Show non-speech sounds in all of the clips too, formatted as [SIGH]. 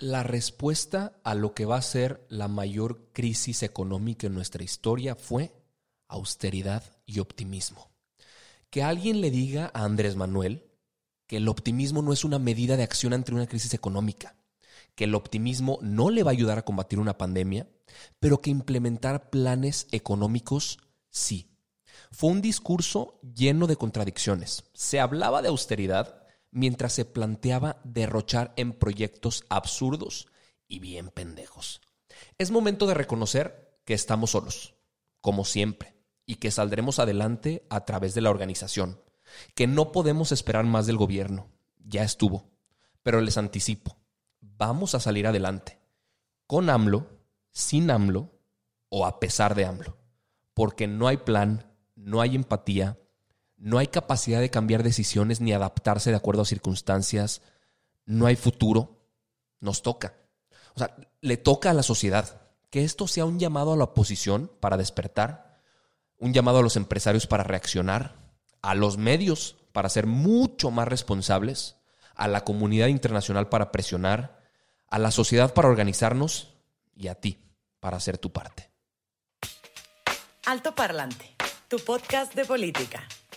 La respuesta a lo que va a ser la mayor crisis económica en nuestra historia fue austeridad y optimismo. Que alguien le diga a Andrés Manuel que el optimismo no es una medida de acción ante una crisis económica, que el optimismo no le va a ayudar a combatir una pandemia, pero que implementar planes económicos sí. Fue un discurso lleno de contradicciones. Se hablaba de austeridad, mientras se planteaba derrochar en proyectos absurdos y bien pendejos. Es momento de reconocer que estamos solos, como siempre, y que saldremos adelante a través de la organización, que no podemos esperar más del gobierno, ya estuvo, pero les anticipo, vamos a salir adelante, con AMLO, sin AMLO o a pesar de AMLO, porque no hay plan, no hay empatía, no hay capacidad de cambiar decisiones ni adaptarse de acuerdo a circunstancias, no hay futuro, nos toca. O sea, le toca a la sociedad que esto sea un llamado a la oposición para despertar, un llamado a los empresarios para reaccionar, a los medios para ser mucho más responsables, a la comunidad internacional para presionar, a la sociedad para organizarnos y a ti para hacer tu parte. Alto Parlante, tu podcast de política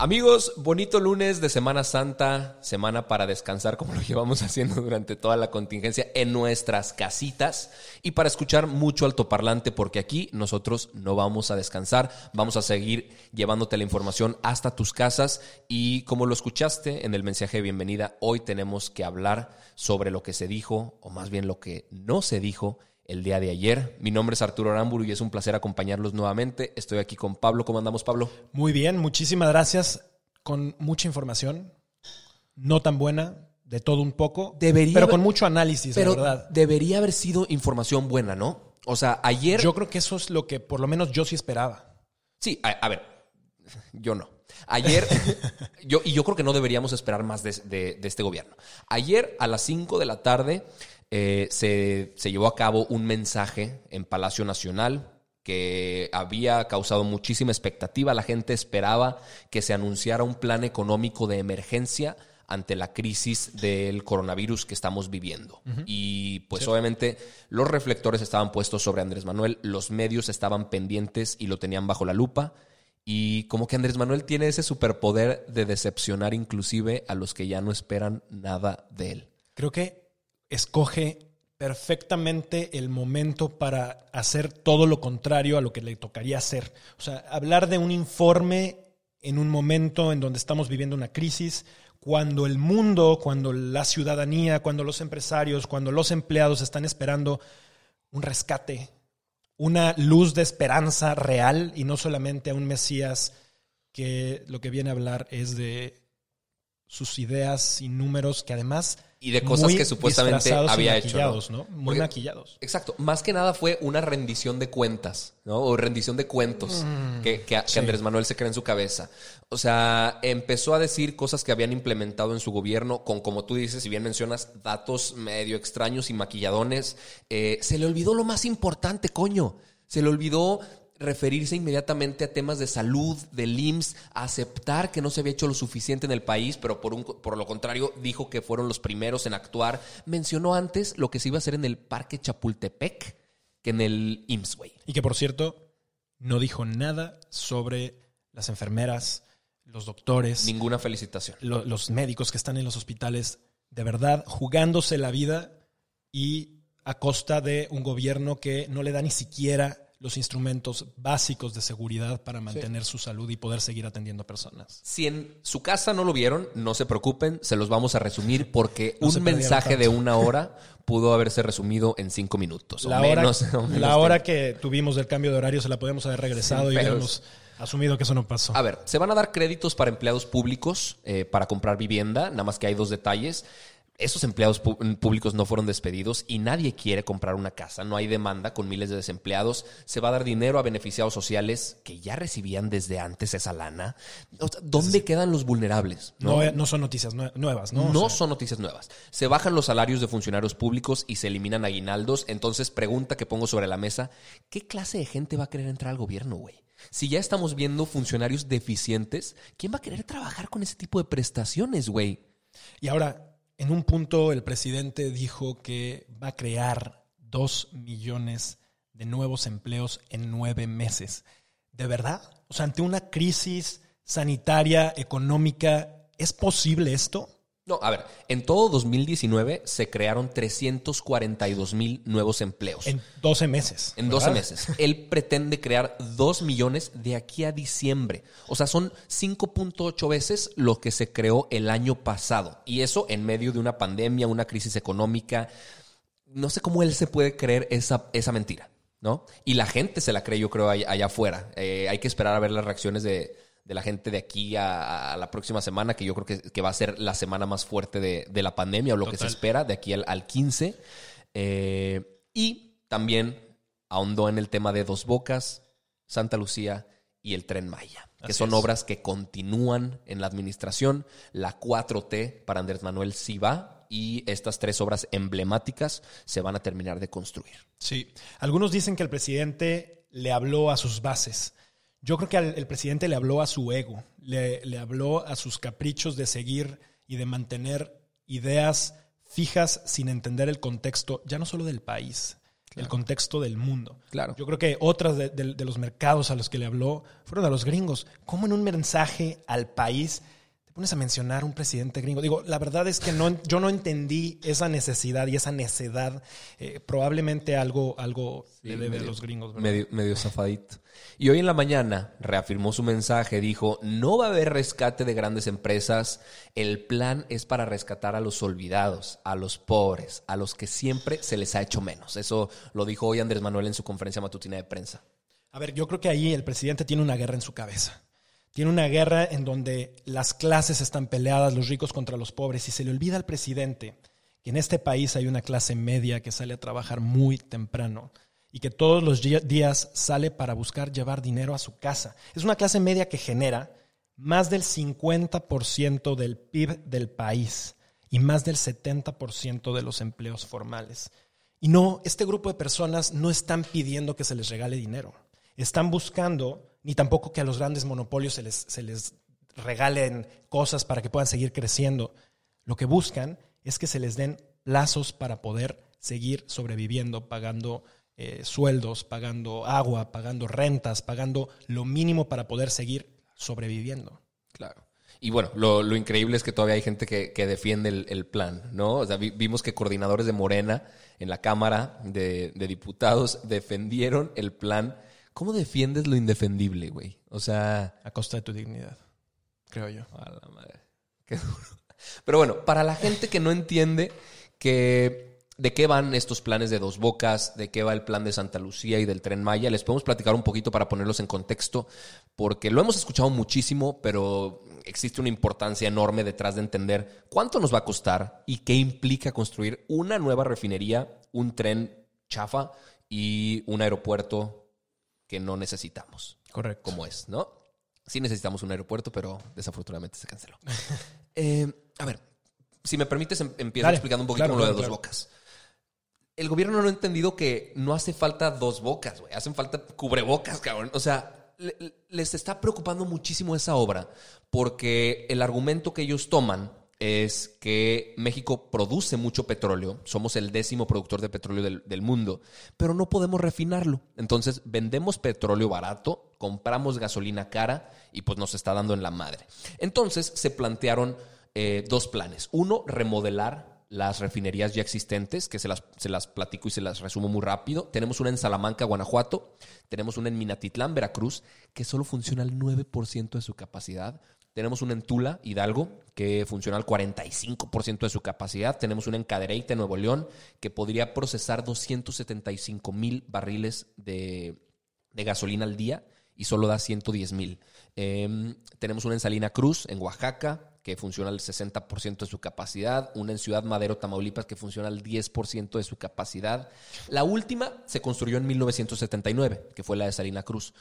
Amigos, bonito lunes de Semana Santa, semana para descansar como lo [LAUGHS] llevamos haciendo durante toda la contingencia en nuestras casitas y para escuchar mucho altoparlante porque aquí nosotros no vamos a descansar, vamos a seguir llevándote la información hasta tus casas. Y como lo escuchaste en el mensaje de bienvenida, hoy tenemos que hablar sobre lo que se dijo o más bien lo que no se dijo el día de ayer. Mi nombre es Arturo Aramburu y es un placer acompañarlos nuevamente. Estoy aquí con Pablo. ¿Cómo andamos, Pablo? Muy bien, muchísimas gracias. Con mucha información, no tan buena, de todo un poco, debería pero con mucho análisis, pero verdad. Debería haber sido información buena, ¿no? O sea, ayer... Yo creo que eso es lo que por lo menos yo sí esperaba. Sí, a, ver, yo no. Ayer, [LAUGHS] yo, y yo creo que no deberíamos esperar más de, de este gobierno. Ayer a las 5 de la tarde eh, se, llevó a cabo un mensaje en Palacio Nacional que había causado muchísima expectativa. La gente esperaba que se anunciara un plan económico de emergencia ante la crisis del coronavirus que estamos viviendo. Y pues obviamente los reflectores estaban puestos sobre Andrés Manuel, los medios estaban pendientes y lo tenían bajo la lupa. Y como que Andrés Manuel tiene ese superpoder de decepcionar inclusive a los que ya no esperan nada de él. Creo que escoge perfectamente el momento para hacer todo lo contrario a lo que le tocaría hacer. O sea, hablar de un informe en un momento en donde estamos viviendo una crisis, cuando el mundo, cuando la ciudadanía, cuando los empresarios, cuando los empleados están esperando un rescate, una luz de esperanza real y no solamente a un Mesías que lo que viene a hablar es de sus ideas y números que además y de cosas que supuestamente había hecho. ¿no? Muy maquillados. Exacto. Más que nada fue una rendición de cuentas, ¿no? O rendición de cuentos mm, que, que, Andrés Manuel se cree en su cabeza. O sea, empezó a decir cosas que habían implementado en su gobierno con, como tú dices, si bien mencionas, datos medio extraños y maquilladones. Eh, se le olvidó lo más importante, coño. Se le olvidó referirse inmediatamente a temas de salud, del IMSS, aceptar que no se había hecho lo suficiente en el país, pero por, un, por lo contrario dijo que fueron los primeros en actuar. Mencionó antes lo que se iba a hacer en el Parque Chapultepec que en el IMSS, güey. Y que por cierto, no dijo nada sobre las enfermeras, los doctores. Ninguna felicitación. los médicos que están en los hospitales de verdad jugándose la vida y a costa de un gobierno que no le da ni siquiera los instrumentos básicos de seguridad para mantener su salud y poder seguir atendiendo personas. Si en su casa no lo vieron, no se preocupen, se los vamos a resumir porque No un mensaje de una hora pudo haberse resumido en cinco minutos. o La hora, menos, [LAUGHS] o menos la hora que tuvimos del cambio de horario se la podemos haber regresado y hubiéramos asumido que eso no pasó. A ver, se van a dar créditos para empleados públicos eh, para comprar vivienda, nada más que hay dos detalles. Esos empleados pu- públicos no fueron despedidos y nadie quiere comprar una casa. No hay demanda con miles de desempleados. Se va a dar dinero a beneficiados sociales que ya recibían desde antes esa lana. O sea, ¿Dónde quedan los vulnerables? no, no son noticias nue- nuevas, ¿no? No, O sea, son noticias nuevas. Se bajan los salarios de funcionarios públicos y se eliminan aguinaldos. Entonces, pregunta que pongo sobre la mesa: ¿qué clase de gente va a querer entrar al gobierno, güey? Si ya estamos viendo funcionarios deficientes, ¿quién va a querer trabajar con ese tipo de prestaciones, güey? Y ahora, en un punto el presidente dijo que va a crear dos millones de nuevos empleos en nueve meses. ¿De verdad? O sea, ante una crisis sanitaria, económica, ¿es posible esto? No, a ver, en todo 2019 se crearon 342 mil nuevos empleos. En 12 meses. En 12 ¿verdad? meses. Él pretende crear 2 millones de aquí a diciembre. O sea, son 5.8 veces lo que se creó el año pasado. Y eso en medio de una pandemia, una crisis económica. No sé cómo él se puede creer esa, esa mentira, ¿no? Y la gente se la cree, yo creo, allá, allá afuera. Eh, hay que esperar a ver las reacciones de, de la gente de aquí a, a la próxima semana, que yo creo que, que va a ser la semana más fuerte de, de la pandemia, o lo que se espera de aquí al, al 15. Eh, y también ahondó en el tema de Dos Bocas, Santa Lucía y el Tren Maya, que Así son es. obras que continúan en la administración. La 4T para Andrés Manuel sí va y estas tres obras emblemáticas se van a terminar de construir. Sí. Algunos dicen que el presidente le habló a sus bases. Yo creo que al- el presidente le habló a su ego, le, le habló a sus caprichos de seguir y de mantener ideas fijas sin entender el contexto, ya no solo del país, el contexto del mundo. Claro. Yo creo que otras de, de- de los mercados a los que le habló fueron a los gringos. ¿Cómo en un mensaje al país pones a mencionar un presidente gringo? Digo, la verdad es que no, yo no entendí esa necesidad y esa necedad. Eh, probablemente algo, algo le debe a los gringos. ¿verdad? Medio, medio zafadito. Y hoy en la mañana reafirmó su mensaje, dijo, no va a haber rescate de grandes empresas, el plan es para rescatar a los olvidados, a los pobres, a los que siempre se les ha hecho menos. Eso lo dijo hoy Andrés Manuel en su conferencia matutina de prensa. A ver, yo creo que ahí el presidente tiene una guerra en su cabeza. Tiene una guerra en donde las clases están peleadas, los ricos contra los pobres, y se le olvida al presidente que en este país hay una clase media que sale a trabajar muy temprano y que todos los días sale para buscar llevar dinero a su casa. Es una clase media que genera más del 50% del PIB del país y más del 70% de los empleos formales. Y no, este grupo de personas no están pidiendo que se les regale dinero. Están buscando, ni tampoco que a los grandes monopolios se les, se les regalen cosas para que puedan seguir creciendo. Lo que buscan es que se les den plazos para poder seguir sobreviviendo, pagando eh, sueldos, pagando agua, pagando rentas, pagando lo mínimo para poder seguir sobreviviendo. Claro. Y bueno, lo, lo increíble es que todavía hay gente que, que defiende el, plan, ¿no? O sea, vi- vimos que coordinadores de Morena en la Cámara de, de Diputados defendieron el plan. ¿Cómo defiendes lo indefendible, güey? O sea, A costa de tu dignidad, creo yo. a la madre. Qué duro. Pero bueno, para la gente que no entiende que de qué van estos planes de Dos Bocas, de qué va el plan de Santa Lucía y del Tren Maya, les podemos platicar un poquito para ponerlos en contexto, porque lo hemos escuchado muchísimo, pero existe una importancia enorme detrás de entender cuánto nos va a costar y qué implica construir una nueva refinería, un tren chafa y un aeropuerto que no necesitamos Correcto. como es, ¿no? Sí necesitamos un aeropuerto, pero desafortunadamente se canceló. [LAUGHS] Eh, a ver, si me permites, em- empiezo Dale. explicando un poquito Claro, lo de claro, dos claro. bocas. El gobierno no ha entendido que no hace falta dos bocas, güey. Hacen falta cubrebocas, cabrón. O sea, le- les está preocupando muchísimo esa obra porque el argumento que ellos toman es que México produce mucho petróleo, somos el décimo productor de petróleo del, del mundo, pero no podemos refinarlo. Entonces vendemos petróleo barato, compramos gasolina cara y pues nos está dando en la madre. Entonces se plantearon eh, dos planes. Uno, remodelar las refinerías ya existentes, que se las, se las platico y se las resumo muy rápido. Tenemos una en Salamanca, Guanajuato. Tenemos una en Minatitlán, Veracruz, que solo funciona al 9% de su capacidad. Tenemos una en Tula, Hidalgo, que funciona al 45% de su capacidad. Tenemos una en Cadereyte, Nuevo León, que podría procesar 275 mil barriles de, de gasolina al día y solo da 110 mil. Em, tenemos una en Salina Cruz, en Oaxaca, que funciona al 60% de su capacidad. Una en Ciudad Madero, Tamaulipas, que funciona al 10% de su capacidad. La última se construyó en 1979, que fue la de Salina Cruz.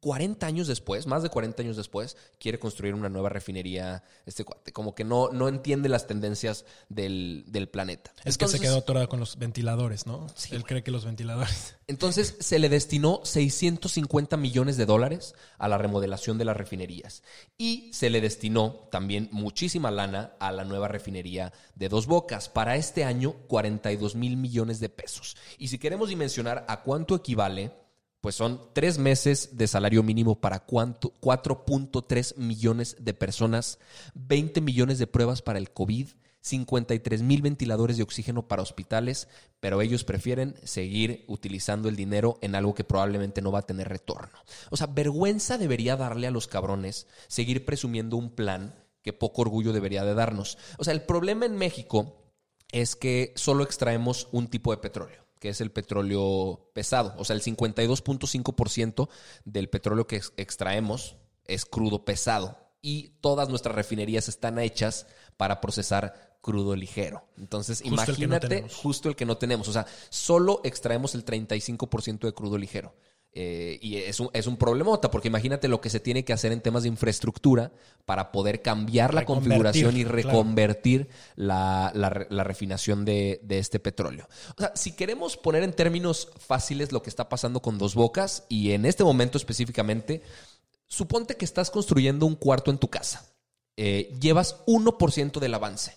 40 años después, más de 40 años después, quiere construir una nueva refinería. Este cuate, como que no, no entiende las tendencias del, del planeta. Es que se quedó atorado con los ventiladores, ¿no? Él cree que los ventiladores. [LAUGHS] Entonces se le destinó 650 millones de dólares a la remodelación de las refinerías. Y se le destinó también muchísima lana a la nueva refinería de Dos Bocas. Para este año, 42 mil millones de pesos. Y si queremos dimensionar a cuánto equivale pues son tres meses de salario mínimo para 4.3 millones de personas, 20 millones de pruebas para el COVID, 53 mil ventiladores de oxígeno para hospitales, pero ellos prefieren seguir utilizando el dinero en algo que probablemente no va a tener retorno. O sea, vergüenza debería darle a los cabrones seguir presumiendo un plan que poco orgullo debería de darnos. O sea, el problema en México es que solo extraemos un tipo de petróleo que es el petróleo pesado. O sea, el 52.5% del petróleo que extraemos es crudo pesado. Y todas nuestras refinerías están hechas para procesar crudo ligero. Entonces, imagínate justo el que no tenemos. O sea, solo extraemos el 35% de crudo ligero. Eh, y es un, es un problemota, porque imagínate lo que se tiene que hacer en temas de infraestructura para poder cambiar la configuración y reconvertir la, refinación de, de, este petróleo. O sea, si queremos poner en términos fáciles lo que está pasando con Dos Bocas, y en este momento específicamente, suponte que estás construyendo un cuarto en tu casa. Eh, llevas 1% del avance.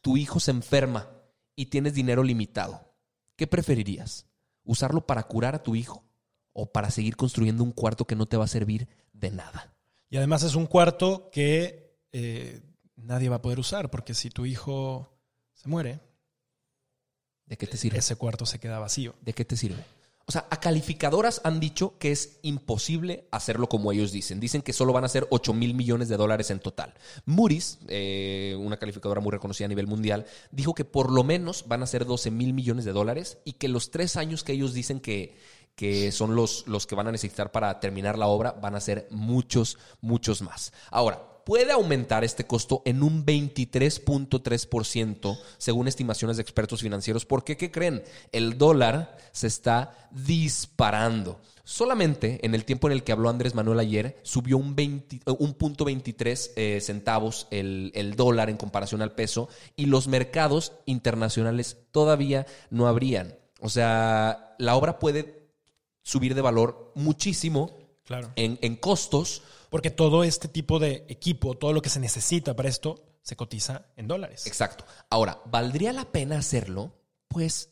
Tu hijo se enferma y tienes dinero limitado. ¿Qué preferirías? ¿Usarlo para curar a tu hijo? O para seguir construyendo un cuarto que no te va a servir de nada. Y además es un cuarto que eh, nadie va a poder usar, porque si tu hijo se muere, ¿de qué te sirve? Ese cuarto se queda vacío. ¿De qué te sirve? O sea, a calificadoras han dicho que es imposible hacerlo como ellos dicen. Dicen que solo van a ser 8 mil millones de dólares en total. Moody's, eh, una calificadora muy reconocida a nivel mundial, dijo que por lo menos van a ser 12 mil millones de dólares y que los tres años que ellos dicen que, que son los, los que van a necesitar para terminar la obra, van a ser muchos, muchos más. Ahora, puede aumentar este costo en un 23.3% según estimaciones de expertos financieros. ¿Por qué? ¿Qué creen? El dólar se está disparando. Solamente en el tiempo en el que habló Andrés Manuel ayer, subió un, un punto 23 eh, centavos el, el, dólar en comparación al peso y los mercados internacionales todavía no habrían. O sea, la obra puede subir de valor muchísimo claro. en, costos. Porque todo este tipo de equipo, todo lo que se necesita para esto, se cotiza en dólares. Exacto. Ahora, ¿valdría la pena hacerlo? Pues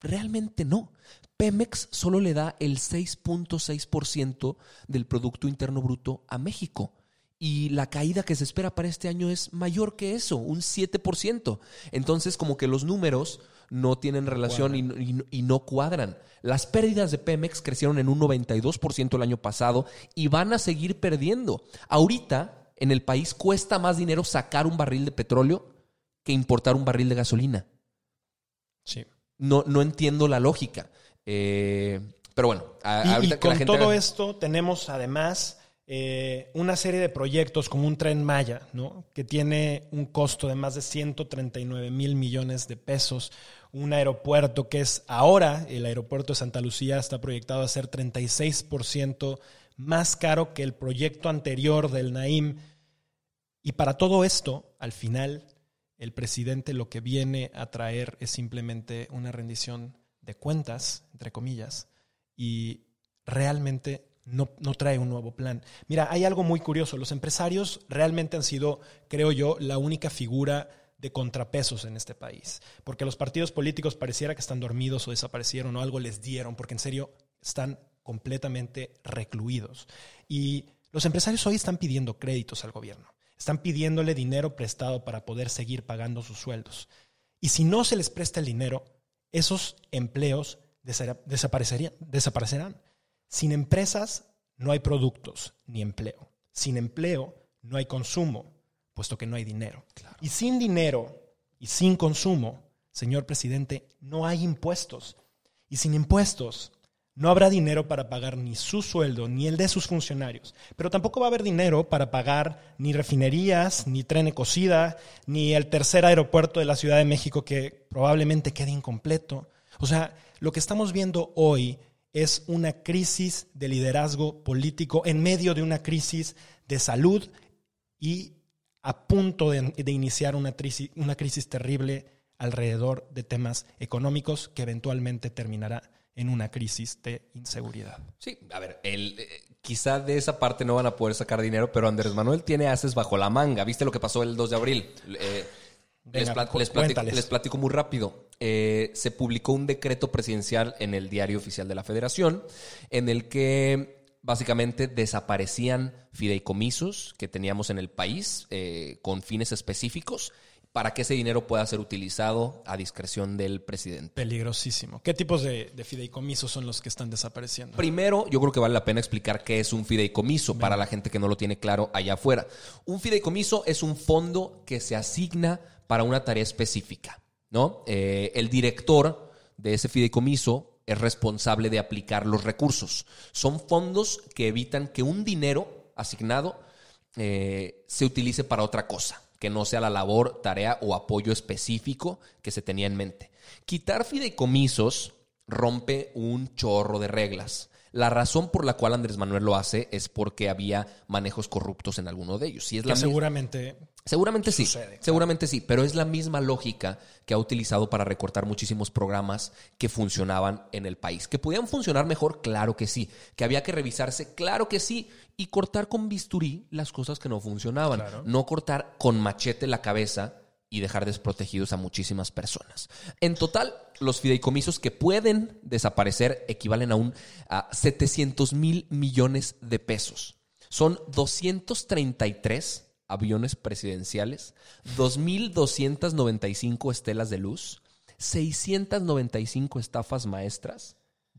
realmente no. Pemex solo le da el 6.6% del Producto Interno Bruto a México. Y la caída que se espera para este año es mayor que eso, un 7%. Entonces, como que los números no tienen relación y, no cuadran. Las pérdidas de Pemex crecieron en un 92% el año pasado y van a seguir perdiendo. Ahorita en el país cuesta más dinero sacar un barril de petróleo que importar un barril de gasolina. Sí. No, no entiendo la lógica. Eh, pero bueno, y, con todo esto tenemos además eh, una serie de proyectos como un tren Maya, ¿no? que tiene un costo de más de 139 mil millones de pesos, un aeropuerto que es ahora, el aeropuerto de Santa Lucía está proyectado a ser 36% más caro que el proyecto anterior del Naim. Y para todo esto, al final, el presidente lo que viene a traer es simplemente una rendición de cuentas, entre comillas, y realmente no, trae un nuevo plan. Mira, hay algo muy curioso. Los empresarios realmente han sido, creo yo, la única figura de contrapesos en este país. Porque los partidos políticos pareciera que están dormidos o desaparecieron o algo les dieron, porque en serio están completamente recluidos. Y los empresarios hoy están pidiendo créditos al gobierno. Están pidiéndole dinero prestado para poder seguir pagando sus sueldos. Y si no se les presta el dinero, esos empleos desaparecerían, desaparecerán. Sin empresas no hay productos ni empleo. Sin empleo no hay consumo, puesto que no hay dinero. Y sin dinero y sin consumo, señor presidente, no hay impuestos. Y sin impuestos no habrá dinero para pagar ni su sueldo ni el de sus funcionarios. Pero tampoco va a haber dinero para pagar ni refinerías, ni tren cocida, ni el tercer aeropuerto de la Ciudad de México que probablemente quede incompleto. O sea, lo que estamos viendo hoy es una crisis de liderazgo político en medio de una crisis de salud y a punto de, iniciar una crisis, una crisis terrible alrededor de temas económicos que eventualmente terminará en una crisis de inseguridad. Sí, a ver, el, eh, quizá de esa parte no van a poder sacar dinero, pero Andrés Manuel tiene haces bajo la manga. ¿Viste lo que pasó el 2 de abril? Eh, les, platico, muy rápido. Eh, se publicó un decreto presidencial en el Diario Oficial de la Federación en el que básicamente desaparecían fideicomisos que teníamos en el país con fines específicos para que ese dinero pueda ser utilizado a discreción del presidente. Peligrosísimo. ¿Qué tipos de, fideicomisos son los que están desapareciendo? Primero, yo creo que vale la pena explicar qué es un fideicomiso para la gente que no lo tiene claro allá afuera. Un fideicomiso es un fondo que se asigna para una tarea específica. ¿No? Eh, el director de ese fideicomiso es responsable de aplicar los recursos. Son fondos que evitan que un dinero asignado eh, se utilice para otra cosa que no sea la labor, tarea o apoyo específico que se tenía en mente. Quitar fideicomisos rompe un chorro de reglas. La razón por la cual Andrés Manuel lo hace es porque había manejos corruptos en alguno de ellos. es la seguramente Seguramente sí, seguramente sí, pero es la misma lógica que ha utilizado para recortar muchísimos programas que funcionaban en el país. ¿Que podían funcionar mejor? Claro que sí. ¿Que había que revisarse? Claro que sí. Y cortar con bisturí las cosas que no funcionaban. No cortar con machete la cabeza y dejar desprotegidos a muchísimas personas. En total, los fideicomisos que pueden desaparecer equivalen a, un, a 700 mil millones de pesos. Son 233 aviones presidenciales, 2.295 estelas de luz, 695 estafas maestras,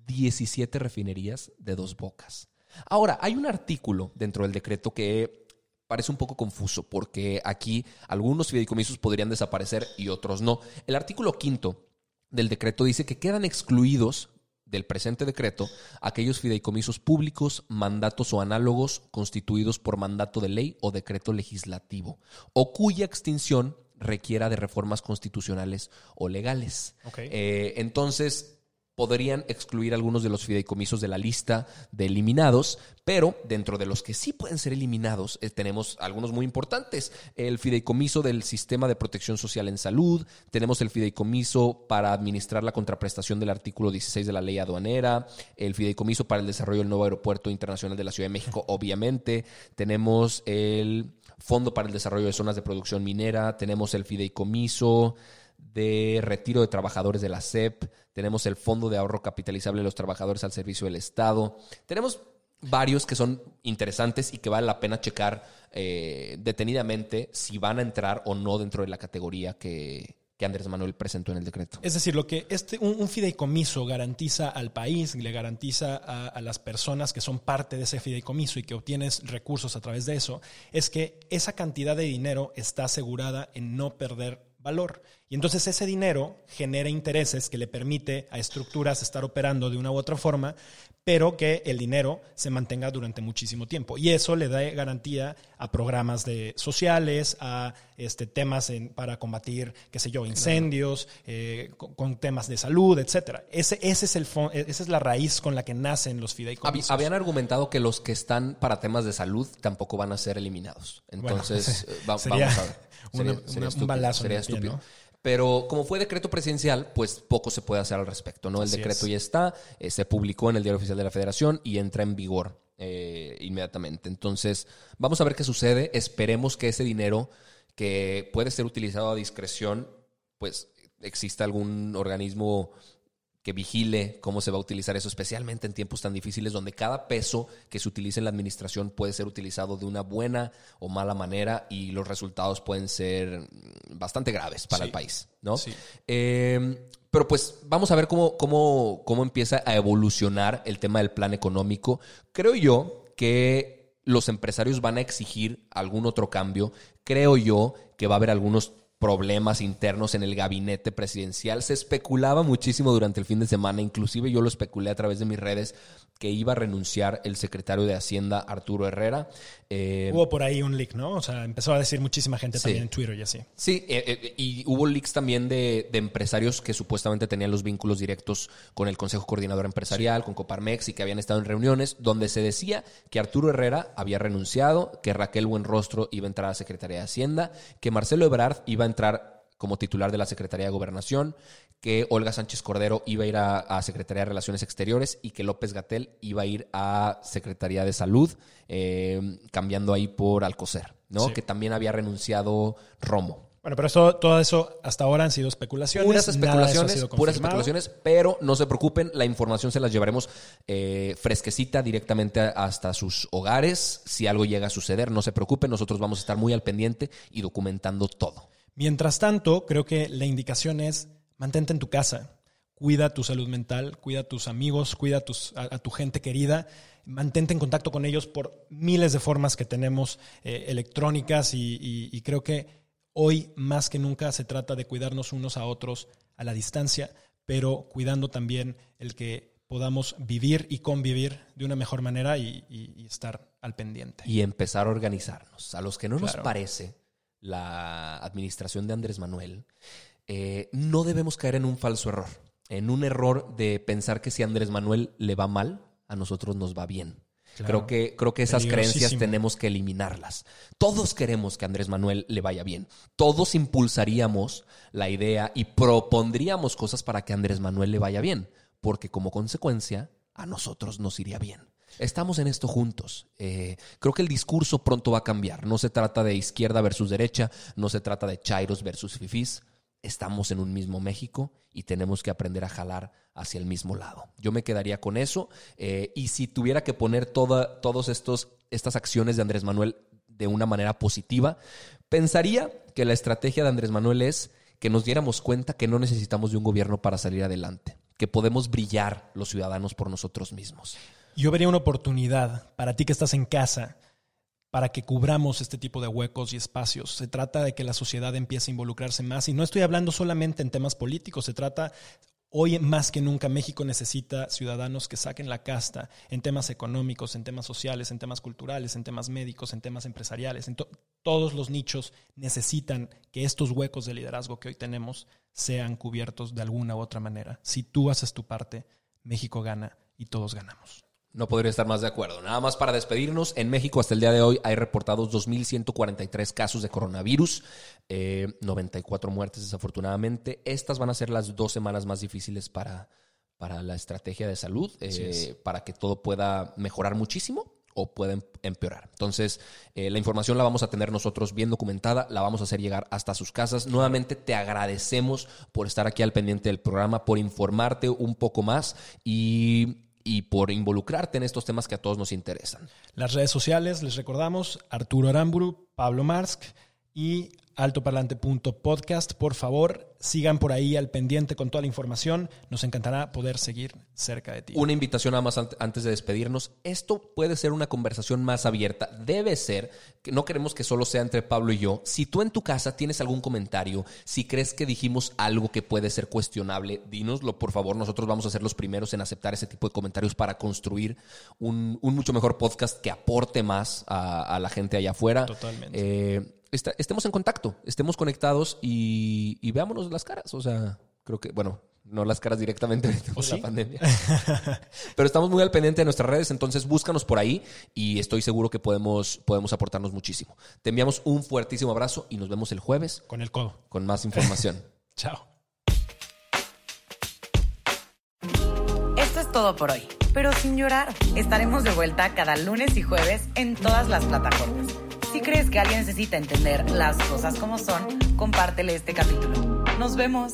17 refinerías de dos bocas. Ahora, hay un artículo dentro del decreto que parece un poco confuso porque aquí algunos fideicomisos podrían desaparecer y otros no. El artículo quinto del decreto dice que quedan excluidos del presente decreto aquellos fideicomisos públicos, mandatos o análogos constituidos por mandato de ley o decreto legislativo, o cuya extinción requiera de reformas constitucionales o legales. Eh, entonces, podrían excluir algunos de los fideicomisos de la lista de eliminados, pero dentro de los que sí pueden ser eliminados eh, tenemos algunos muy importantes. El fideicomiso del sistema de protección social en salud, tenemos el fideicomiso para administrar la contraprestación del artículo 16 de la ley aduanera, el fideicomiso para el desarrollo del nuevo aeropuerto internacional de la Ciudad de México, obviamente, tenemos el Fondo para el Desarrollo de Zonas de Producción Minera, tenemos el fideicomiso de retiro de trabajadores de la SEP, tenemos el Fondo de Ahorro Capitalizable de los Trabajadores al Servicio del Estado, tenemos varios que son interesantes y que vale la pena checar eh, detenidamente si van a entrar o no dentro de la categoría que, Andrés Manuel presentó en el decreto. Es decir, lo que este, un, fideicomiso garantiza al país, le garantiza a, a, las personas que son parte de ese fideicomiso y que obtienes recursos a través de eso, es que esa cantidad de dinero está asegurada en no perder valor. Y entonces ese dinero genera intereses que le permite a estructuras estar operando de una u otra forma, pero que el dinero se mantenga durante muchísimo tiempo. Y eso le da garantía a programas de sociales, a este, temas para combatir, qué sé yo, incendios, eh, con, temas de salud, etcétera. Ese, ese es el esa es la raíz con la que nacen los fideicomisos. Habían argumentado que los que están para temas de salud tampoco van a ser eliminados. Entonces, [LAUGHS] eh, vamos a ver. Un balazo. Sería estúpido. Pero como fue decreto presidencial, pues poco se puede hacer al respecto, ¿no? El decreto ya está, eh, se publicó en el Diario Oficial de la Federación y entra en vigor eh, inmediatamente. Entonces, vamos a ver qué sucede. Esperemos que ese dinero que puede ser utilizado a discreción, pues exista algún organismo que vigile cómo se va a utilizar eso, especialmente en tiempos tan difíciles donde cada peso que se utilice en la administración puede ser utilizado de una buena o mala manera y los resultados pueden ser bastante graves para el país, ¿no? Eh, pero pues vamos a ver cómo, cómo, cómo empieza a evolucionar el tema del plan económico. Creo yo que los empresarios van a exigir algún otro cambio. Creo yo que va a haber algunos problemas internos en el gabinete presidencial. Se especulaba muchísimo durante el fin de semana, inclusive yo lo especulé a través de mis redes, que iba a renunciar el secretario de Hacienda, Arturo Herrera. Eh, hubo por ahí un leak, ¿no? O sea, empezó a decir muchísima gente también en Twitter y así. Sí, eh, eh, y hubo leaks también de, empresarios que supuestamente tenían los vínculos directos con el Consejo Coordinador Empresarial, con Coparmex y que habían estado en reuniones donde se decía que Arturo Herrera había renunciado, que Raquel Buenrostro iba a entrar a la Secretaría de Hacienda, que Marcelo Ebrard iba a entrar como titular de la Secretaría de Gobernación, que Olga Sánchez Cordero iba a ir a, Secretaría de Relaciones Exteriores y que López Gatel iba a ir a Secretaría de Salud, eh, cambiando ahí por Alcocer, ¿no? Que también había renunciado Romo. Bueno, pero eso, todo eso hasta ahora han sido especulaciones. Puras especulaciones, puras especulaciones, pero no se preocupen, la información se las llevaremos eh, fresquecita directamente hasta sus hogares. Si algo llega a suceder, no se preocupen, nosotros vamos a estar muy al pendiente y documentando todo. Mientras tanto, creo que la indicación es mantente en tu casa, cuida tu salud mental, cuida a tus amigos, cuida a, tu gente querida, mantente en contacto con ellos por miles de formas que tenemos eh, electrónicas y, creo que hoy más que nunca se trata de cuidarnos unos a otros a la distancia, pero cuidando también el que podamos vivir y convivir de una mejor manera y, estar al pendiente. Y empezar a organizarnos. A los que no nos parece, la administración de Andrés Manuel, eh, no debemos caer en un falso error, en un error de pensar que si a Andrés Manuel le va mal, a nosotros nos va bien. Creo que, creo que esas creencias tenemos que eliminarlas. Todos queremos que a Andrés Manuel le vaya bien. Todos impulsaríamos la idea y propondríamos cosas para que a Andrés Manuel le vaya bien, porque como consecuencia a nosotros nos iría bien. Estamos en esto juntos. Eh, creo que el discurso pronto va a cambiar. No se trata de izquierda versus derecha, no se trata de chairos versus fifís. Estamos en un mismo México y tenemos que aprender a jalar hacia el mismo lado. Yo me quedaría con eso. Eh, y si tuviera que poner todas estos estas acciones de Andrés Manuel de una manera positiva, pensaría que la estrategia de Andrés Manuel es que nos diéramos cuenta que no necesitamos de un gobierno para salir adelante, que podemos brillar los ciudadanos por nosotros mismos. Yo vería una oportunidad para ti que estás en casa, para que cubramos este tipo de huecos y espacios. Se trata de que la sociedad empiece a involucrarse más. Y no estoy hablando solamente en temas políticos, se trata Hoy más que nunca México necesita ciudadanos que saquen la casta en temas económicos, en temas sociales, en temas culturales, en temas médicos, en temas empresariales. En todos los nichos necesitan que estos huecos de liderazgo que hoy tenemos sean cubiertos de alguna u otra manera. Si tú haces tu parte, México gana y todos ganamos. No podría estar más de acuerdo. Nada más para despedirnos, en México hasta el día de hoy hay reportados 2.143 casos de coronavirus, 94 eh, muertes desafortunadamente. Estas van a ser las dos semanas más difíciles para, para la estrategia de salud, eh, para que todo pueda mejorar muchísimo o pueda em, empeorar. Entonces, eh, la información la vamos a tener nosotros bien documentada, la vamos a hacer llegar hasta sus casas. Nuevamente te agradecemos por estar aquí al pendiente del programa, por informarte un poco más y y por involucrarte en estos temas que a todos nos interesan. Las redes sociales, les recordamos, Arturo Aramburu, Pablo Marsk y altoparlante.podcast. Por favor, sigan por ahí al pendiente con toda la información. Nos encantará poder seguir cerca de ti. Una invitación nada más antes de despedirnos. Esto puede ser una conversación más abierta. Debe ser, no queremos que solo sea entre Pablo y yo. Si tú en tu casa tienes algún comentario, si crees que dijimos algo que puede ser cuestionable, dínoslo, por favor. Nosotros vamos a ser los primeros en aceptar ese tipo de comentarios para construir un, mucho mejor podcast que aporte más a, la gente allá afuera. Totalmente. Eh, estemos en contacto, estemos conectados y, veámonos las caras. O sea, creo que, bueno, no las caras directamente por la pandemia. [LAUGHS] Pero estamos muy al pendiente de nuestras redes, entonces búscanos por ahí y estoy seguro que podemos, podemos aportarnos muchísimo. Te enviamos un fuertísimo abrazo y nos vemos el jueves. Con el codo. Con más información. [LAUGHS] Chao. Esto es todo por hoy, pero sin llorar. Estaremos de vuelta cada lunes y jueves en todas las plataformas si crees que alguien necesita entender las cosas como son, compártele este capítulo. Nos vemos.